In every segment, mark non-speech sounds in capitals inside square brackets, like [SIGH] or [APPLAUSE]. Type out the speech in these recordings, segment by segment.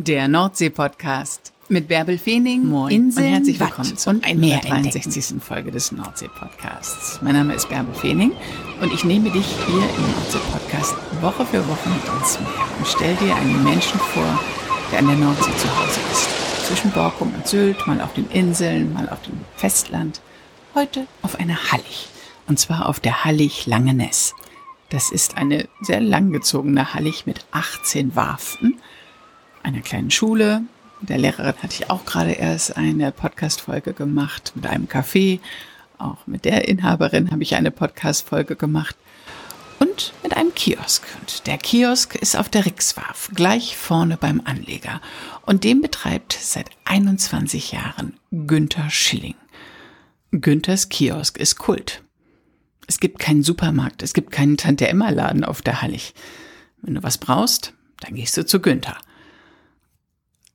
Der Nordsee-Podcast mit Bärbel Feening, Moin Inseln, und herzlich willkommen zur und Meer 163. Folge des Nordsee-Podcasts. Mein Name ist Bärbel Feening und ich nehme dich hier im Nordsee-Podcast Woche für Woche mit ins Meer und stell dir einen Menschen vor, der an der Nordsee zu Hause ist. Zwischen Borkum und Sylt, mal auf den Inseln, mal auf dem Festland. Heute auf einer Hallig. Und zwar auf der Hallig Langeness. Das ist eine sehr langgezogene Hallig mit 18 Warften, einer kleinen Schule. Mit der Lehrerin hatte ich auch gerade erst eine Podcast-Folge gemacht mit einem Café. Auch mit der Inhaberin habe ich eine Podcast-Folge gemacht. Und mit einem Kiosk. Und der Kiosk ist auf der Rixwarf, gleich vorne beim Anleger. Und den betreibt seit 21 Jahren Günther Schilling. Günthers Kiosk ist Kult. Es gibt keinen Supermarkt, es gibt keinen Tante-Emma-Laden auf der Hallig. Wenn du was brauchst, dann gehst du zu Günther.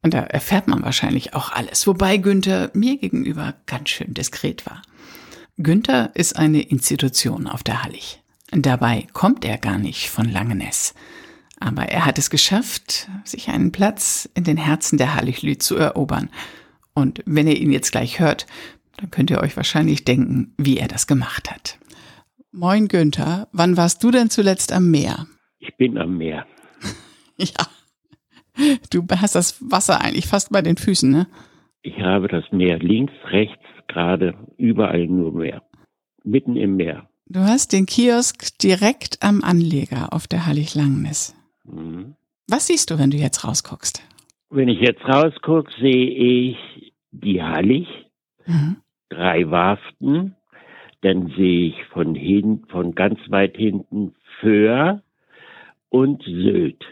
Und da erfährt man wahrscheinlich auch alles, wobei Günther mir gegenüber ganz schön diskret war. Günther ist eine Institution auf der Hallig. Dabei kommt er gar nicht von Langeness. Aber er hat es geschafft, sich einen Platz in den Herzen der Halliglü zu erobern. Und wenn ihr ihn jetzt gleich hört, dann könnt ihr euch wahrscheinlich denken, wie er das gemacht hat. Moin Günther, wann warst du denn zuletzt am Meer? Ich bin am Meer. [LAUGHS] Ja. Du hast das Wasser eigentlich fast bei den Füßen, ne? Ich habe das Meer links, rechts, gerade, überall nur Meer. Mitten im Meer. Du hast den Kiosk direkt am Anleger auf der Hallig Langeness. Mhm. Was siehst du, wenn du jetzt rausguckst? Wenn ich jetzt rausgucke, sehe ich die Hallig, Mhm. drei Warften, dann sehe ich von hin, von ganz weit hinten Föhr und Sylt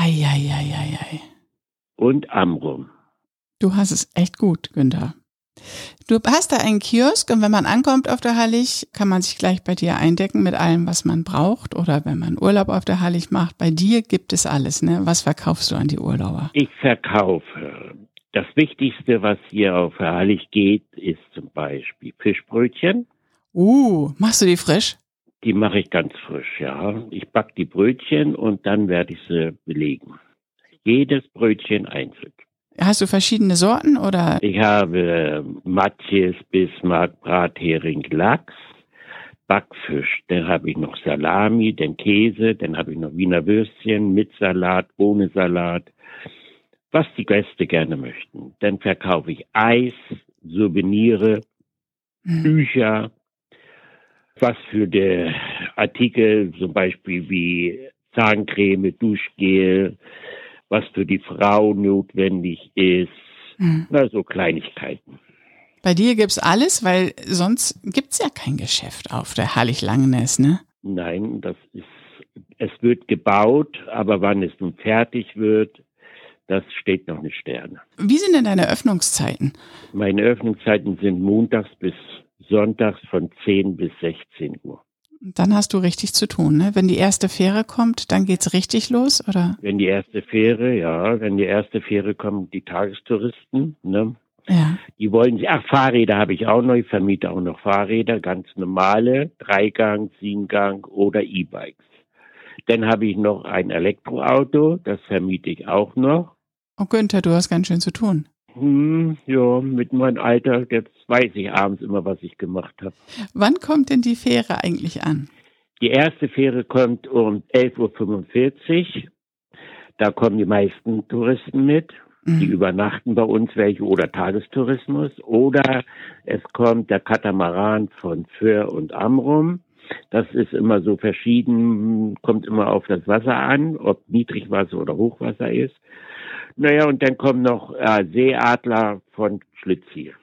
Eieieiei. und Amrum. Du hast es echt gut, Günther. Du hast da einen Kiosk und wenn man ankommt auf der Hallig, kann man sich gleich bei dir eindecken mit allem, was man braucht. Oder wenn man Urlaub auf der Hallig macht, bei dir gibt es alles, ne? Was verkaufst du an die Urlauber? Ich verkaufe. Das Wichtigste, was hier auf der Hallig geht, ist zum Beispiel Fischbrötchen. Uh, machst du die frisch? Die mache ich ganz frisch, ja. Ich back die Brötchen und dann werde ich sie belegen. Jedes Brötchen einzeln. Hast du verschiedene Sorten oder? Ich habe Matjes, Bismarck, Brathering, Lachs, Backfisch. Dann habe ich noch Salami, dann Käse, dann habe ich noch Wiener Würstchen mit Salat, ohne Salat. Was die Gäste gerne möchten. Dann verkaufe ich Eis, Souvenire, Hm. Bücher, was für die Artikel, zum Beispiel wie Zahncreme, Duschgel, was für die Frau notwendig ist, Hm. na, so Kleinigkeiten. Bei dir gibt's alles, weil sonst gibt's ja kein Geschäft auf der Hallig Langeness, ne? Nein, das ist, es wird gebaut, aber wann es nun fertig wird, das steht noch nicht Sterne. Wie sind denn deine Öffnungszeiten? Meine Öffnungszeiten sind montags bis sonntags von 10 bis 16 Uhr. Dann hast du richtig zu tun, ne? Wenn die erste Fähre kommt, dann geht's richtig los, oder? Wenn die erste Fähre, ja, wenn die erste Fähre kommen, die Tagestouristen, ne? Ja. Die wollen sie, ach, Fahrräder habe ich auch noch, ich vermiete auch noch Fahrräder, ganz normale, Dreigang, Siebengang oder E-Bikes. Dann habe ich noch ein Elektroauto, das vermiete ich auch noch. Oh Günther, du hast ganz schön zu tun. Hm, ja, mit meinem Alter, jetzt weiß ich abends immer, was ich gemacht habe. Wann kommt denn die Fähre eigentlich an? Die erste Fähre kommt um 11.45 Uhr. Da kommen die meisten Touristen mit. Die Mhm. übernachten bei uns welche oder Tagestourismus. Oder es kommt der Katamaran von Föhr und Amrum. Das ist immer so verschieden, kommt immer auf das Wasser an, ob Niedrigwasser oder Hochwasser ist. Naja, und dann kommen noch äh, Seeadler von Schlitzziel.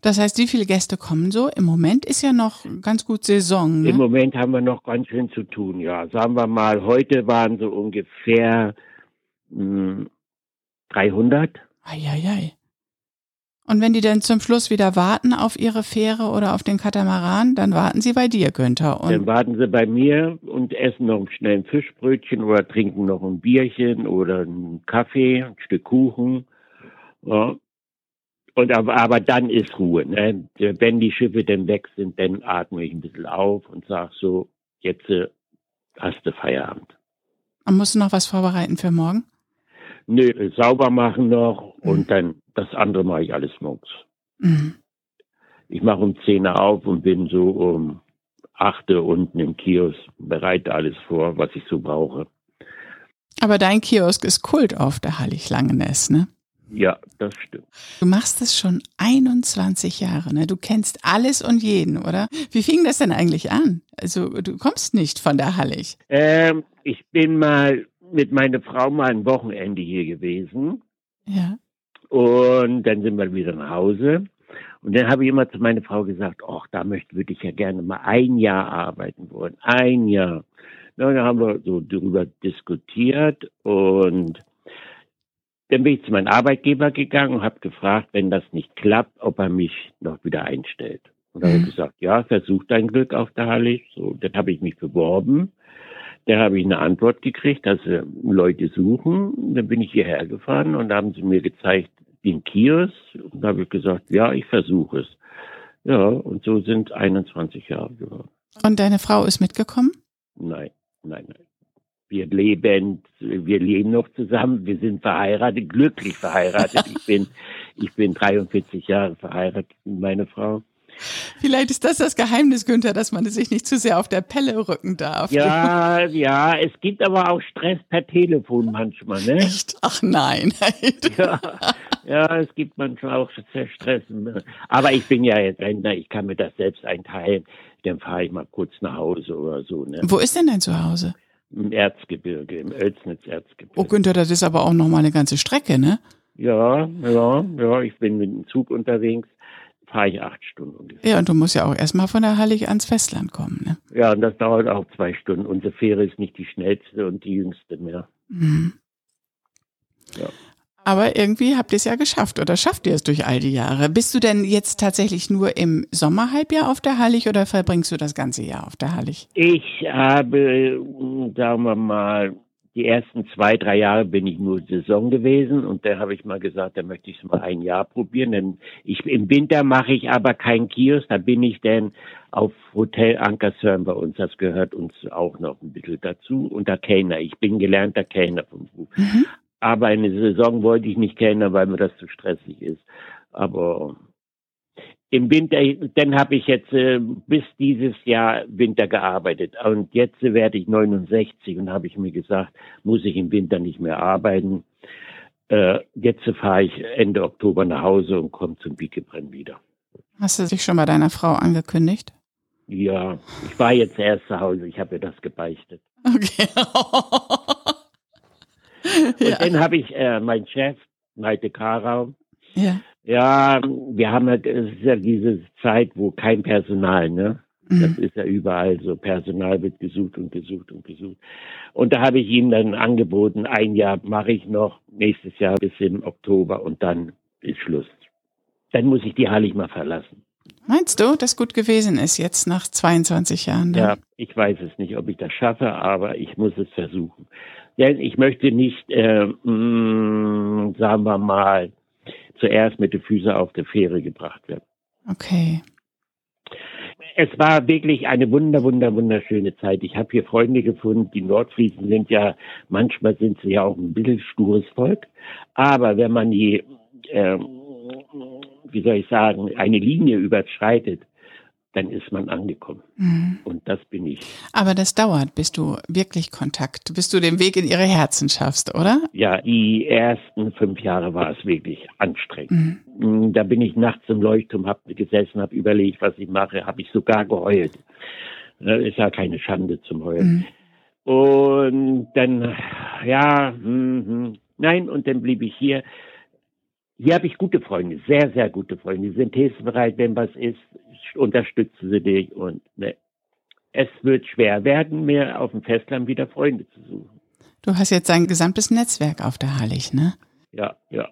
Das heißt, wie viele Gäste kommen so? Im Moment ist ja noch ganz gut Saison, Im ne? Moment haben wir noch ganz schön zu tun, ja. Sagen wir mal, heute waren so ungefähr mh, 300. Eieiei. Und wenn die dann zum Schluss wieder warten auf ihre Fähre oder auf den Katamaran, dann warten sie bei dir, Günther. Dann warten sie bei mir und essen noch schnell ein Fischbrötchen oder trinken noch ein Bierchen oder einen Kaffee, ein Stück Kuchen. Ja. Und aber, aber dann ist Ruhe. Ne? Wenn die Schiffe dann weg sind, dann atme ich ein bisschen auf und sag so, jetzt äh, hast du Feierabend. und musst du noch was vorbereiten für morgen? Nö, sauber machen noch und mhm. dann das andere mache ich alles morgens. Mhm. Ich mache um 10 Uhr auf und bin so um 8 Uhr unten im Kiosk, bereite alles vor, was ich so brauche. Aber dein Kiosk ist Kult auf der Hallig Langeness, ne? Ja, das stimmt. Du machst es schon 21 Jahre, ne? Du kennst alles und jeden, oder? Wie fing das denn eigentlich an? Also, du kommst nicht von der Hallig. Ähm, ich bin mal mit meiner Frau mal ein Wochenende hier gewesen. Ja. Und dann sind wir wieder nach Hause. Und dann habe ich immer zu meiner Frau gesagt, ach, da möchte, würde ich ja gerne mal ein Jahr arbeiten wollen. Ein Jahr. Na, dann haben wir so darüber diskutiert und dann bin ich zu meinem Arbeitgeber gegangen und habe gefragt, wenn das nicht klappt, ob er mich noch wieder einstellt. Und dann mhm. habe ich gesagt, ja, versuch dein Glück auf der Halle. So, dann habe ich mich beworben. Dann habe ich eine Antwort gekriegt, dass sie Leute suchen. Dann bin ich hierher gefahren und haben sie mir gezeigt den Kiosk. Und da habe ich gesagt, ja, ich versuche es. Ja, und so sind 21 Jahre geworden. Und deine Frau ist mitgekommen? Nein, nein, nein. Wir leben, wir leben noch zusammen. Wir sind verheiratet, glücklich verheiratet. Ich bin, [LAUGHS] ich bin 43 Jahre verheiratet mit meiner Frau. Vielleicht ist das das Geheimnis, Günther, dass man sich nicht zu sehr auf der Pelle rücken darf. Ja, [LAUGHS] ja, es gibt aber auch Stress per Telefon manchmal, ne? Echt? Ach nein. ja, [LAUGHS] ja, es gibt manchmal auch Stress. Aber ich bin ja jetzt Rentner, ich kann mir das selbst einteilen. Dann fahre ich mal kurz nach Hause oder so. Ne? Wo ist denn dein Zuhause? Im Erzgebirge, im Oelsnitz-Erzgebirge. Oh Günther, das ist aber auch nochmal eine ganze Strecke, ne? Ja, ja, ja, ich bin mit dem Zug unterwegs fahre ich acht Stunden ungefähr. Ja, und du musst ja auch erstmal von der Hallig ans Festland kommen, ne? Ja, und das dauert auch zwei Stunden. Unsere Fähre ist nicht die schnellste und die jüngste mehr. Mhm. Ja. Aber irgendwie habt ihr es ja geschafft oder schafft ihr es durch all die Jahre. Bist du denn jetzt tatsächlich nur im Sommerhalbjahr auf der Hallig oder verbringst du das ganze Jahr auf der Hallig? Ich habe, sagen wir mal, die ersten zwei, drei Jahre bin ich nur Saison gewesen und da habe ich mal gesagt, da möchte ich es mal ein Jahr probieren. Denn ich, im Winter mache ich aber keinen Kiosk, da bin ich denn auf Hotel Ankersörn bei uns. Das gehört uns auch noch ein bisschen dazu. Und der Kellner. Ich bin gelernter Kellner vom Beruf. Mhm. Aber eine Saison wollte ich nicht Kellner, weil mir das zu stressig ist. Aber im Winter, dann habe ich jetzt äh, bis dieses Jahr Winter gearbeitet und jetzt werde ich 69 und habe ich mir gesagt, muss ich im Winter nicht mehr arbeiten. Äh, jetzt fahre ich Ende Oktober nach Hause und komme zum Biegebrenn wieder. Hast du dich schon bei deiner Frau angekündigt? Ja, ich war jetzt erst zu Hause, ich habe ihr das gebeichtet. Okay. [LAUGHS] und ja. dann habe ich äh, meinen Chef, Maite Karau, ja. Ja, wir haben halt, es ist ja diese Zeit, wo kein Personal, ne? Mhm. Das ist ja überall so. Personal wird gesucht und gesucht und gesucht. Und da habe ich ihm dann angeboten, ein Jahr mache ich noch, nächstes Jahr bis im Oktober und dann ist Schluss. Dann muss ich die Hallig mal verlassen. Meinst du, dass gut gewesen ist jetzt nach 22 Jahren? Dann? Ja, ich weiß es nicht, ob ich das schaffe, aber ich muss es versuchen. Denn ich möchte nicht, äh, mh, mm, sagen wir mal, zuerst mit den Füßen auf der Fähre gebracht werden. Okay. Es war wirklich eine wunder, wunder, wunderschöne Zeit. Ich habe hier Freunde gefunden. Die Nordfriesen sind ja, manchmal sind sie ja auch ein bisschen stures Volk. Aber wenn man die, äh, wie soll ich sagen, eine Linie überschreitet, dann ist man angekommen. Mhm. Und das bin ich. Aber das dauert, bis du wirklich Kontakt, bis du den Weg in ihre Herzen schaffst, oder? Ja, die ersten fünf Jahre war es wirklich anstrengend. Mhm. Mm, da bin ich nachts im Leuchtturm, habe gesessen, habe überlegt, was ich mache, habe ich sogar geheult. Das ist ja keine Schande zum Heulen. Mhm. Und dann, ja, mh, nein, und dann blieb ich hier. Hier habe ich gute Freunde, sehr, sehr gute Freunde. Die sind hilfsbereit, wenn was ist unterstützen sie dich und ne, es wird schwer werden, mir auf dem Festland wieder Freunde zu suchen. Du hast jetzt dein gesamtes Netzwerk auf der Hallig, ne? Ja, ja,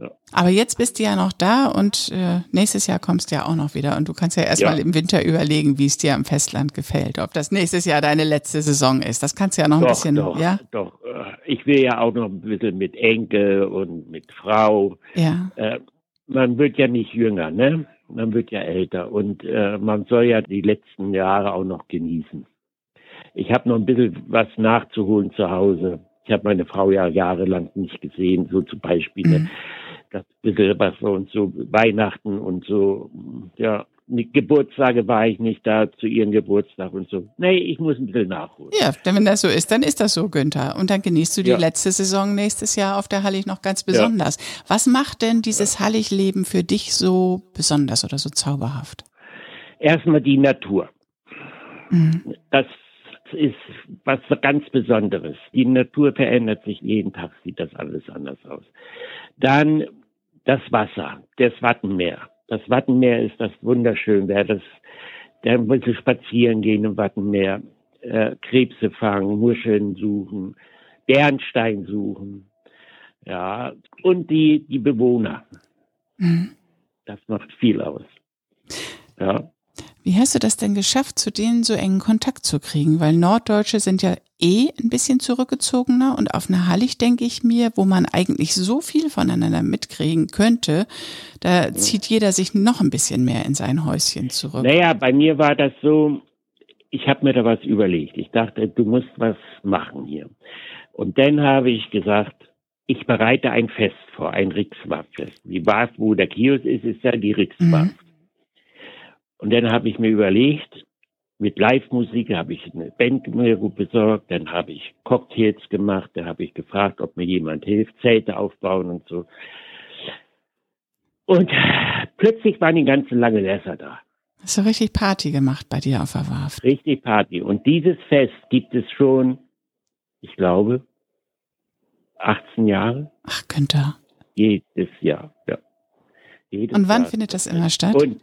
ja. Aber jetzt bist du ja noch da und äh, nächstes Jahr kommst du ja auch noch wieder und du kannst ja erstmal ja. im Winter überlegen, wie es dir am Festland gefällt, ob das nächstes Jahr deine letzte Saison ist. Das kannst du ja noch doch, ein bisschen, doch, ja? Doch, äh, ich will ja auch noch ein bisschen mit Enkel und mit Frau. Ja. Äh, man wird ja nicht jünger, ne? man wird ja älter und äh, man soll ja die letzten Jahre auch noch genießen. Ich habe noch ein bisschen was nachzuholen zu Hause. Ich Ich habe meine Frau ja jahrelang nicht gesehen, so zum Beispiel. Ne? Mhm. Das bisschen was für uns so Weihnachten und so, ja, Geburtstage war ich nicht da zu ihrem Geburtstag und so. Nee, ich muss ein bisschen nachholen. Ja, denn wenn das so ist, dann ist das so, Günther. Und dann genießt du die ja. letzte Saison nächstes Jahr auf der Hallig noch ganz besonders. Ja. Was macht denn dieses ja. Hallig-Leben für dich so besonders oder so zauberhaft? Erstmal die Natur. Mhm. Das ist was ganz Besonderes. Die Natur verändert sich jeden Tag, sieht das alles anders aus. Dann das Wasser, das Wattenmeer. Das Wattenmeer ist das wunderschön. Wer das, der wollte spazieren gehen im Wattenmeer, äh, Krebse fangen, Muscheln suchen, Bernstein suchen. Ja, und die, die Bewohner. Mhm. Das macht viel aus. Ja. Wie hast du das denn geschafft, zu denen so engen Kontakt zu kriegen? Weil Norddeutsche sind ja eh ein bisschen zurückgezogener und auf eine Hallig denke ich mir, wo man eigentlich so viel voneinander mitkriegen könnte, da zieht jeder sich noch ein bisschen mehr in sein Häuschen zurück. Naja, bei mir war das so, ich habe mir da was überlegt. Ich dachte, du musst was machen hier. Und dann habe ich gesagt, ich bereite ein Fest vor, ein Rixwarfest. Die Warf, wo der Kiosk ist, ist ja die Rixwarf. Mhm. Und dann habe ich mir überlegt, mit Live-Musik habe ich eine Band mir gut besorgt, dann habe ich Cocktails gemacht, dann habe ich gefragt, ob mir jemand hilft, Zelte aufbauen und so. Und plötzlich waren die ganzen lange Lässer da. Hast du richtig Party gemacht bei dir auf der Warf? Richtig Party. Und dieses Fest gibt es schon, ich glaube, 18 Jahre. Ach, könnte. Jedes Jahr, ja. Jedes Und wann Jahr. findet das immer statt? Und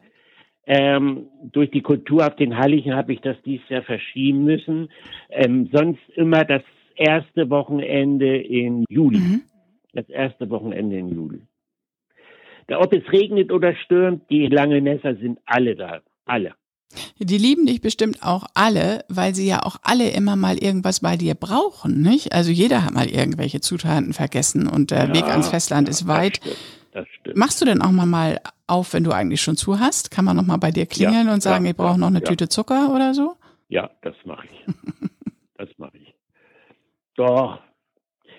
ähm, durch die Kultur auf den Heiligen habe ich das dieses Jahr verschieben müssen. Ähm, sonst immer das erste Wochenende in Juli. Mhm. Das erste Wochenende in Juli. Da, ob es regnet oder stürmt, die langen Nässer sind alle da. Alle. Die lieben dich bestimmt auch alle, weil sie ja auch alle immer mal irgendwas bei dir brauchen, nicht? Also jeder hat mal irgendwelche Zutaten vergessen und der ja, Weg ans Festland ja, ist weit. Das das stimmt. Machst du denn auch mal mal auf, wenn du eigentlich schon zu hast? Kann man noch mal bei dir klingeln ja, und sagen, ja, ich brauche noch eine ja. Tüte Zucker oder so? Ja, das mache ich. das mache ich. Doch.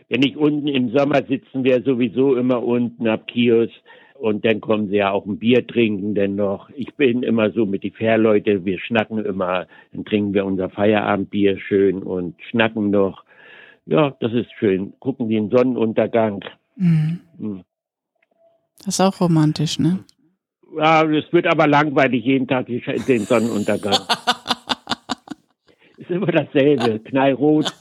Wenn ich unten im Sommer sitzen wir sowieso immer unten ab Kiosk und dann kommen sie ja auch ein Bier trinken denn noch. Ich bin immer so mit die Fährleute, wir schnacken immer, dann trinken wir unser Feierabendbier schön und schnacken noch. Ja, das ist schön. Gucken den Sonnenuntergang. Mhm. Hm. Das ist auch romantisch, ne? Ja, es wird aber langweilig jeden Tag den Sonnenuntergang. [LAUGHS] ist immer dasselbe, knallrot.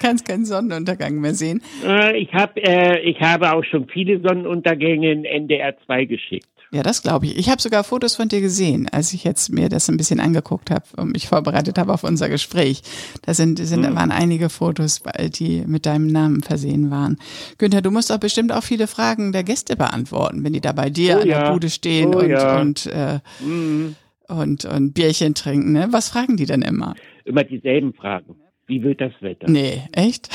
Kannst keinen Sonnenuntergang mehr sehen. Äh, ich, hab, äh, ich habe auch schon viele Sonnenuntergänge in NDR 2 geschickt. Ja, das glaube ich. Ich habe sogar Fotos von dir gesehen, als ich jetzt mir das ein bisschen angeguckt habe und mich vorbereitet habe auf unser Gespräch. Da sind, sind mhm. waren einige Fotos, die mit deinem Namen versehen waren. Günther, du musst doch bestimmt auch viele Fragen der Gäste beantworten, wenn die da bei dir oh, an der Bude stehen oh, und, ja. und, äh, mhm. und, und Bierchen trinken. Ne? Was fragen die denn immer? Immer dieselben Fragen. Wie wird das Wetter? Nee, echt?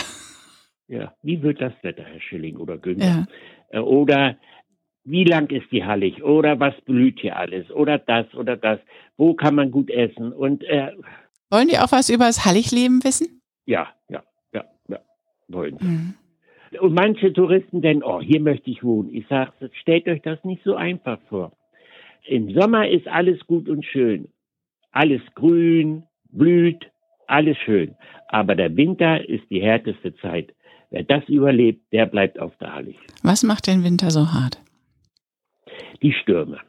Ja, wie wird das Wetter, Herr Schilling oder Günther? Ja. Äh, oder wie lang ist die Hallig oder was blüht hier alles oder das oder das, wo kann man gut essen und äh, wollen die auch was über das Halligleben wissen? Ja, ja, ja, ja, wollen sie. Mhm. Und manche Touristen denken, oh, hier möchte ich wohnen. Ich sage, stellt euch das nicht so einfach vor. Im Sommer ist alles gut und schön. Alles grün, blüht, alles schön. Aber der Winter ist die härteste Zeit. Wer das überlebt, der bleibt auf der Hallig. Was macht den Winter so hart? Die Stürme.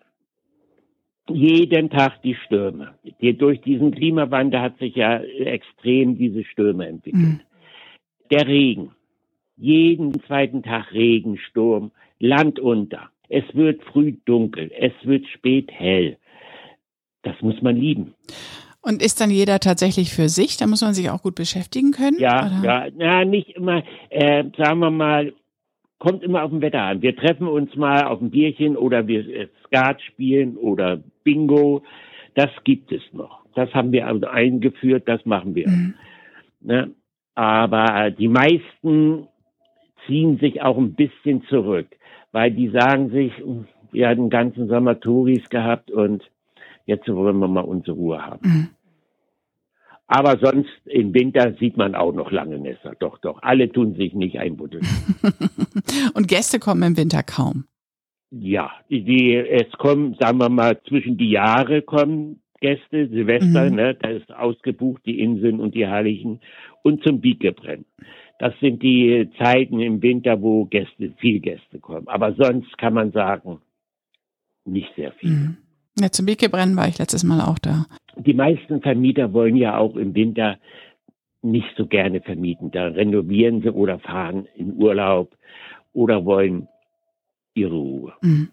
Jeden Tag die Stürme. Die, durch diesen Klimawandel hat sich ja extrem diese Stürme entwickelt. Mhm. Der Regen. Jeden zweiten Tag Regen, Sturm, Land unter. Es wird früh dunkel, es wird spät hell. Das muss man lieben. Und ist dann jeder tatsächlich für sich? Da muss man sich auch gut beschäftigen können? Ja, oder? ja, na, nicht immer, äh, sagen wir mal, kommt immer auf dem Wetter an. Wir treffen uns mal auf ein Bierchen oder wir äh, Skat spielen oder Bingo. Das gibt es noch. Das haben wir also eingeführt, das machen wir. Mhm. Ne? Aber die meisten ziehen sich auch ein bisschen zurück, weil die sagen sich, wir hatten den ganzen Sommer Touris gehabt und jetzt wollen wir mal unsere Ruhe haben. Mhm. Aber sonst im Winter sieht man auch noch lange Nässe. Doch, doch. Alle tun sich nicht einbuddeln. [LAUGHS] Und Gäste kommen im Winter kaum. Ja, die, es kommen, sagen wir mal, zwischen die Jahre kommen Gäste, Silvester, mhm. ne, da ist ausgebucht, die Inseln und die Herrlichen und zum Biegebrennen. Das sind die Zeiten im Winter, wo Gäste, viel Gäste kommen. Aber sonst kann man sagen, nicht sehr viel. Mhm. Ja, zum Biegebrennen war ich letztes Mal auch da. Die meisten Vermieter wollen ja auch im Winter nicht so gerne vermieten. Da renovieren sie oder fahren in Urlaub oder wollen ihre Ruhe. Mhm.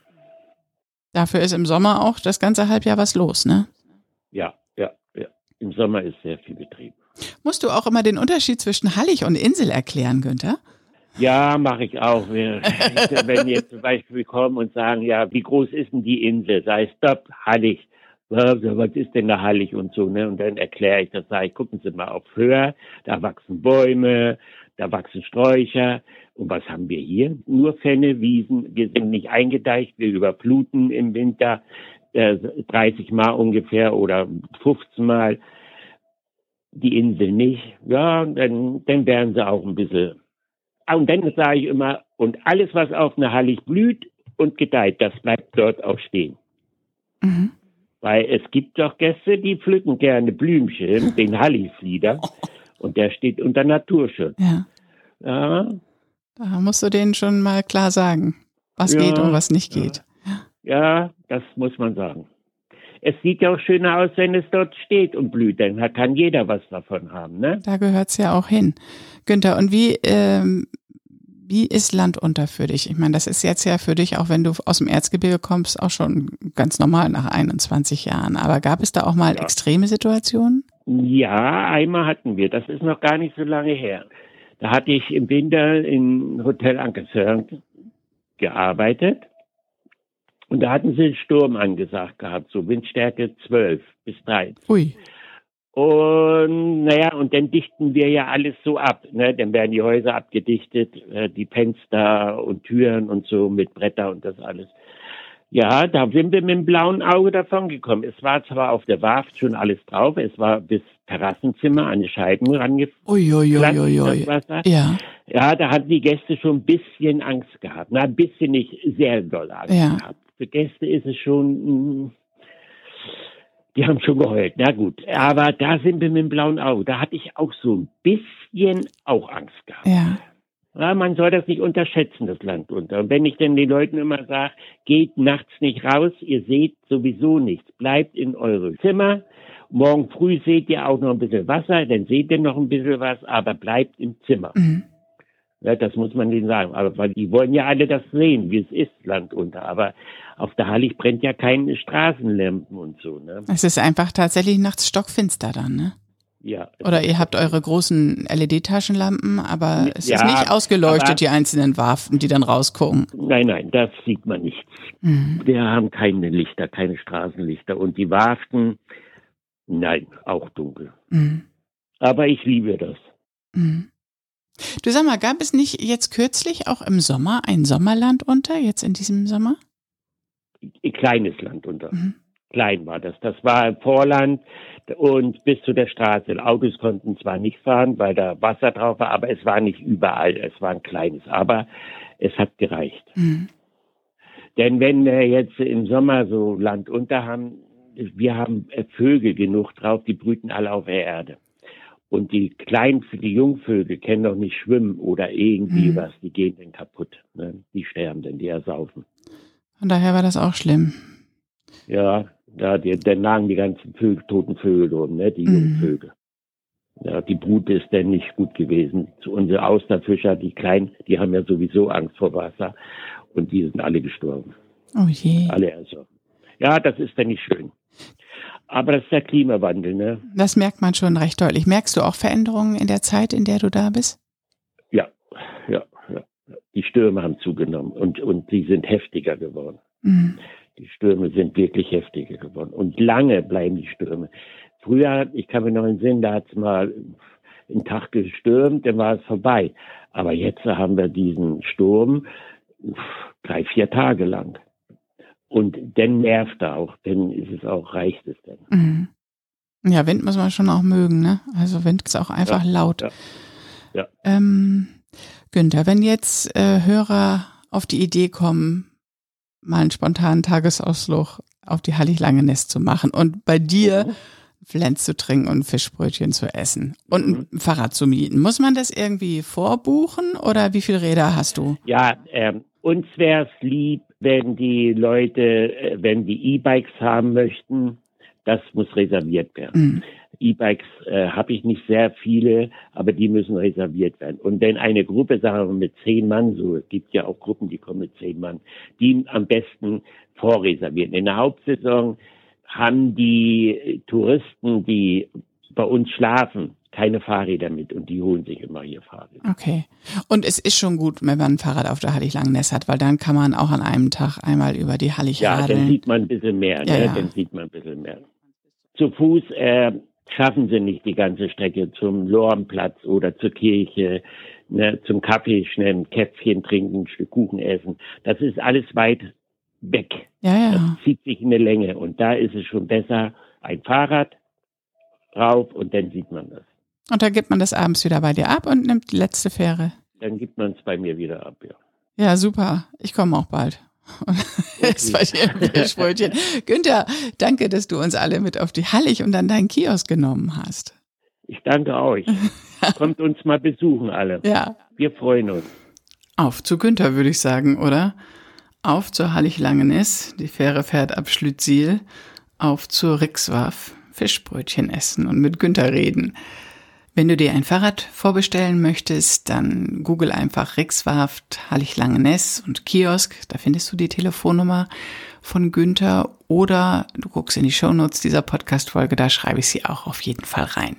Dafür ist im Sommer auch das ganze Halbjahr was los, ne? Ja, ja, ja. Im Sommer ist sehr viel Betrieb. Musst du auch immer den Unterschied zwischen Hallig und Insel erklären, Günther? Ja, mache ich auch. [LAUGHS] Wenn jetzt zum Beispiel kommen und sagen, ja, wie groß ist denn die Insel? Sei stopp, Hallig. Was ist denn da Hallig und so, ne? Und dann erkläre ich das, sage ich, gucken Sie mal auf Höhe, da wachsen Bäume, da wachsen Sträucher. Und was haben wir hier? Nur Fenne, Wiesen. Wir sind nicht eingedeicht, wir überfluten im Winter äh, 30 Mal ungefähr oder 15 Mal. Die Insel nicht. Ja, dann, dann werden sie auch ein bisschen. Und dann sage ich immer, und alles, was auf einer Hallig blüht und gedeiht, das bleibt dort auch stehen. Mhm. Weil es gibt doch Gäste, die pflücken gerne Blümchen, [LAUGHS] den Halligflieder, und der steht unter Naturschutz. Ja. ja. Da musst du denen schon mal klar sagen, was ja, geht und was nicht geht. Ja, das muss man sagen. Es sieht ja auch schöner aus, wenn es dort steht und blüht, dann kann jeder was davon haben, ne? Da gehört es ja auch hin. Günther, und wie, ähm, wie ist Land unter für dich? Ich meine, das ist jetzt ja für dich, auch wenn du aus dem Erzgebirge kommst, auch schon ganz normal nach 21 Jahren. Aber gab es da auch mal ja. extreme Situationen? Ja, einmal hatten wir. Das ist noch gar nicht so lange her. Da hatte ich im Winter in Hotel Ankersörn gearbeitet. Und da hatten sie einen Sturm angesagt gehabt, so Windstärke 12 bis 13. Ui. Und naja, und dann dichten wir ja alles so ab. Ne? Dann werden die Häuser abgedichtet, äh, die Fenster und Türen und so mit Bretter und das alles. Ja, da sind wir mit dem blauen Auge davon gekommen. Es war zwar auf der Warft schon alles drauf, es war bis Terrassenzimmer an die Scheiben rangeflogen. Ja. ja, da hatten die Gäste schon ein bisschen Angst gehabt. Na, ein bisschen nicht sehr doll Angst ja. gehabt. Für Gäste ist es schon, hm, die haben schon geheult. Na gut, aber da sind wir mit dem blauen Auge. Da hatte ich auch so ein bisschen auch Angst gehabt. Ja. Ja, man soll das nicht unterschätzen, das Land unter. Und wenn ich denn den Leuten immer sage, geht nachts nicht raus, ihr seht sowieso nichts, bleibt in eure Zimmer. Morgen früh seht ihr auch noch ein bisschen Wasser, dann seht ihr noch ein bisschen was, aber bleibt im Zimmer. Mhm. Ja, das muss man denen sagen. Aber weil die wollen ja alle das sehen, wie es ist, Land unter. Aber auf der Hallig brennt ja keine Straßenlampen und so. Ne? Es ist einfach tatsächlich nachts stockfinster dann, ne? Ja. Oder ihr habt eure großen LED-Taschenlampen, aber es ja, ist nicht ausgeleuchtet, die einzelnen Waffen, die dann rausgucken. Nein, nein, das sieht man nicht. Mhm. Wir haben keine Lichter, keine Straßenlichter. Und die Waften, nein, auch dunkel. Mhm. Aber ich liebe das. Mhm. Du sag mal, gab es nicht jetzt kürzlich auch im Sommer ein Sommerland unter, jetzt in diesem Sommer? Ein kleines Land unter. Mhm. Klein war das. Das war im Vorland und bis zu der Straße. Autos konnten zwar nicht fahren, weil da Wasser drauf war, aber es war nicht überall. Es war ein kleines. Aber es hat gereicht. Mhm. Denn wenn wir jetzt im Sommer so Land unter haben, wir haben Vögel genug drauf, die brüten alle auf der Erde. Und die kleinen, die Jungvögel kennen doch nicht schwimmen oder irgendwie mhm. was, die gehen dann kaputt. Ne? Die sterben dann, die ersaufen. Von daher war das auch schlimm. Ja, da die, dann lagen die ganzen Vögel, toten Vögel rum, ne? die mhm. Jungvögel. Ja, die Brut ist dann nicht gut gewesen. Unsere Austernfischer, die kleinen, die haben ja sowieso Angst vor Wasser und die sind alle gestorben. Oh je. Alle ersoffen. Ja, das ist dann nicht schön. Aber das ist der Klimawandel, ne? Das merkt man schon recht deutlich. Merkst du auch Veränderungen in der Zeit, in der du da bist? Ja, ja, ja. Die Stürme haben zugenommen und, und die sind heftiger geworden. Mhm. Die Stürme sind wirklich heftiger geworden. Und lange bleiben die Stürme. Früher, ich kann mir noch entsinnen, da hat es mal einen Tag gestürmt, dann war es vorbei. Aber jetzt haben wir diesen Sturm drei, vier Tage lang. Und dann nervt er auch, dann ist es auch, reicht es dann. Mhm. Ja, Wind muss man schon auch mögen, ne? Also Wind ist auch einfach ja, laut. Ja. ja. Ähm, Günther, wenn jetzt äh, Hörer auf die Idee kommen, mal einen spontanen Tagesausflug auf die Hallig-Langenest zu machen und bei dir mhm. Flens zu trinken und Fischbrötchen zu essen und ein mhm. Fahrrad zu mieten. Muss man das irgendwie vorbuchen oder wie viele Räder hast du? Ja, ähm, uns wäre es lieb, wenn die Leute, äh, wenn die E-Bikes haben möchten, das muss reserviert werden. Mhm. E-Bikes äh, habe ich nicht sehr viele, aber die müssen reserviert werden. Und wenn eine Gruppe, sagen wir mit zehn Mann, so es gibt ja auch Gruppen, die kommen mit zehn Mann, die am besten vorreservieren. In der Hauptsaison haben die Touristen, die bei uns schlafen, keine Fahrräder mit und die holen sich immer hier Fahrräder. Okay. Und es ist schon gut, wenn man ein Fahrrad auf der Hallig-Langness hat, weil dann kann man auch an einem Tag einmal über die Hallig Ja, dann sieht man ein bisschen mehr, ja, ne? Ja. Dann sieht man ein bisschen mehr. Zu Fuß äh, schaffen sie nicht die ganze Strecke zum Lormplatz oder zur Kirche, ne, zum Kaffee schnell ein Käffchen trinken, ein Stück Kuchen essen. Das ist alles weit weg. Ja, ja. Das zieht sich in eine Länge. Und da ist es schon besser, ein Fahrrad rauf und dann sieht man das. Und dann gibt man das abends wieder bei dir ab und nimmt die letzte Fähre. Dann gibt man es bei mir wieder ab, ja. Ja, super. Ich komme auch bald. [LAUGHS] Jetzt. Günther, danke, dass du uns alle mit auf die Hallig und dann deinen Kiosk genommen hast. Ich danke euch. [LAUGHS] Kommt uns mal besuchen alle. Ja. Wir freuen uns. Auf zu Günther, würde ich sagen, oder? Auf zur Hallig-Langenes. Die Fähre fährt ab Schlütziel. Auf zur Rixwarf. Fischbrötchen essen und mit Günther reden. Wenn du dir ein Fahrrad vorbestellen möchtest, dann google einfach Rixwarft, Hallig-Langeness und Kiosk. Da findest du die Telefonnummer von Günther oder du guckst in die Shownotes dieser Podcast-Folge, da schreibe ich sie auch auf jeden Fall rein.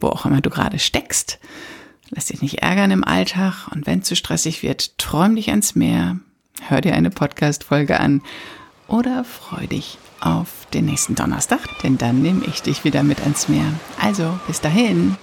Wo auch immer du gerade steckst, lass dich nicht ärgern im Alltag und wenn es zu stressig wird, träum dich ans Meer, hör dir eine Podcast-Folge an oder freu dich auf den nächsten Donnerstag, denn dann nehme ich dich wieder mit ans Meer. Also, bis dahin.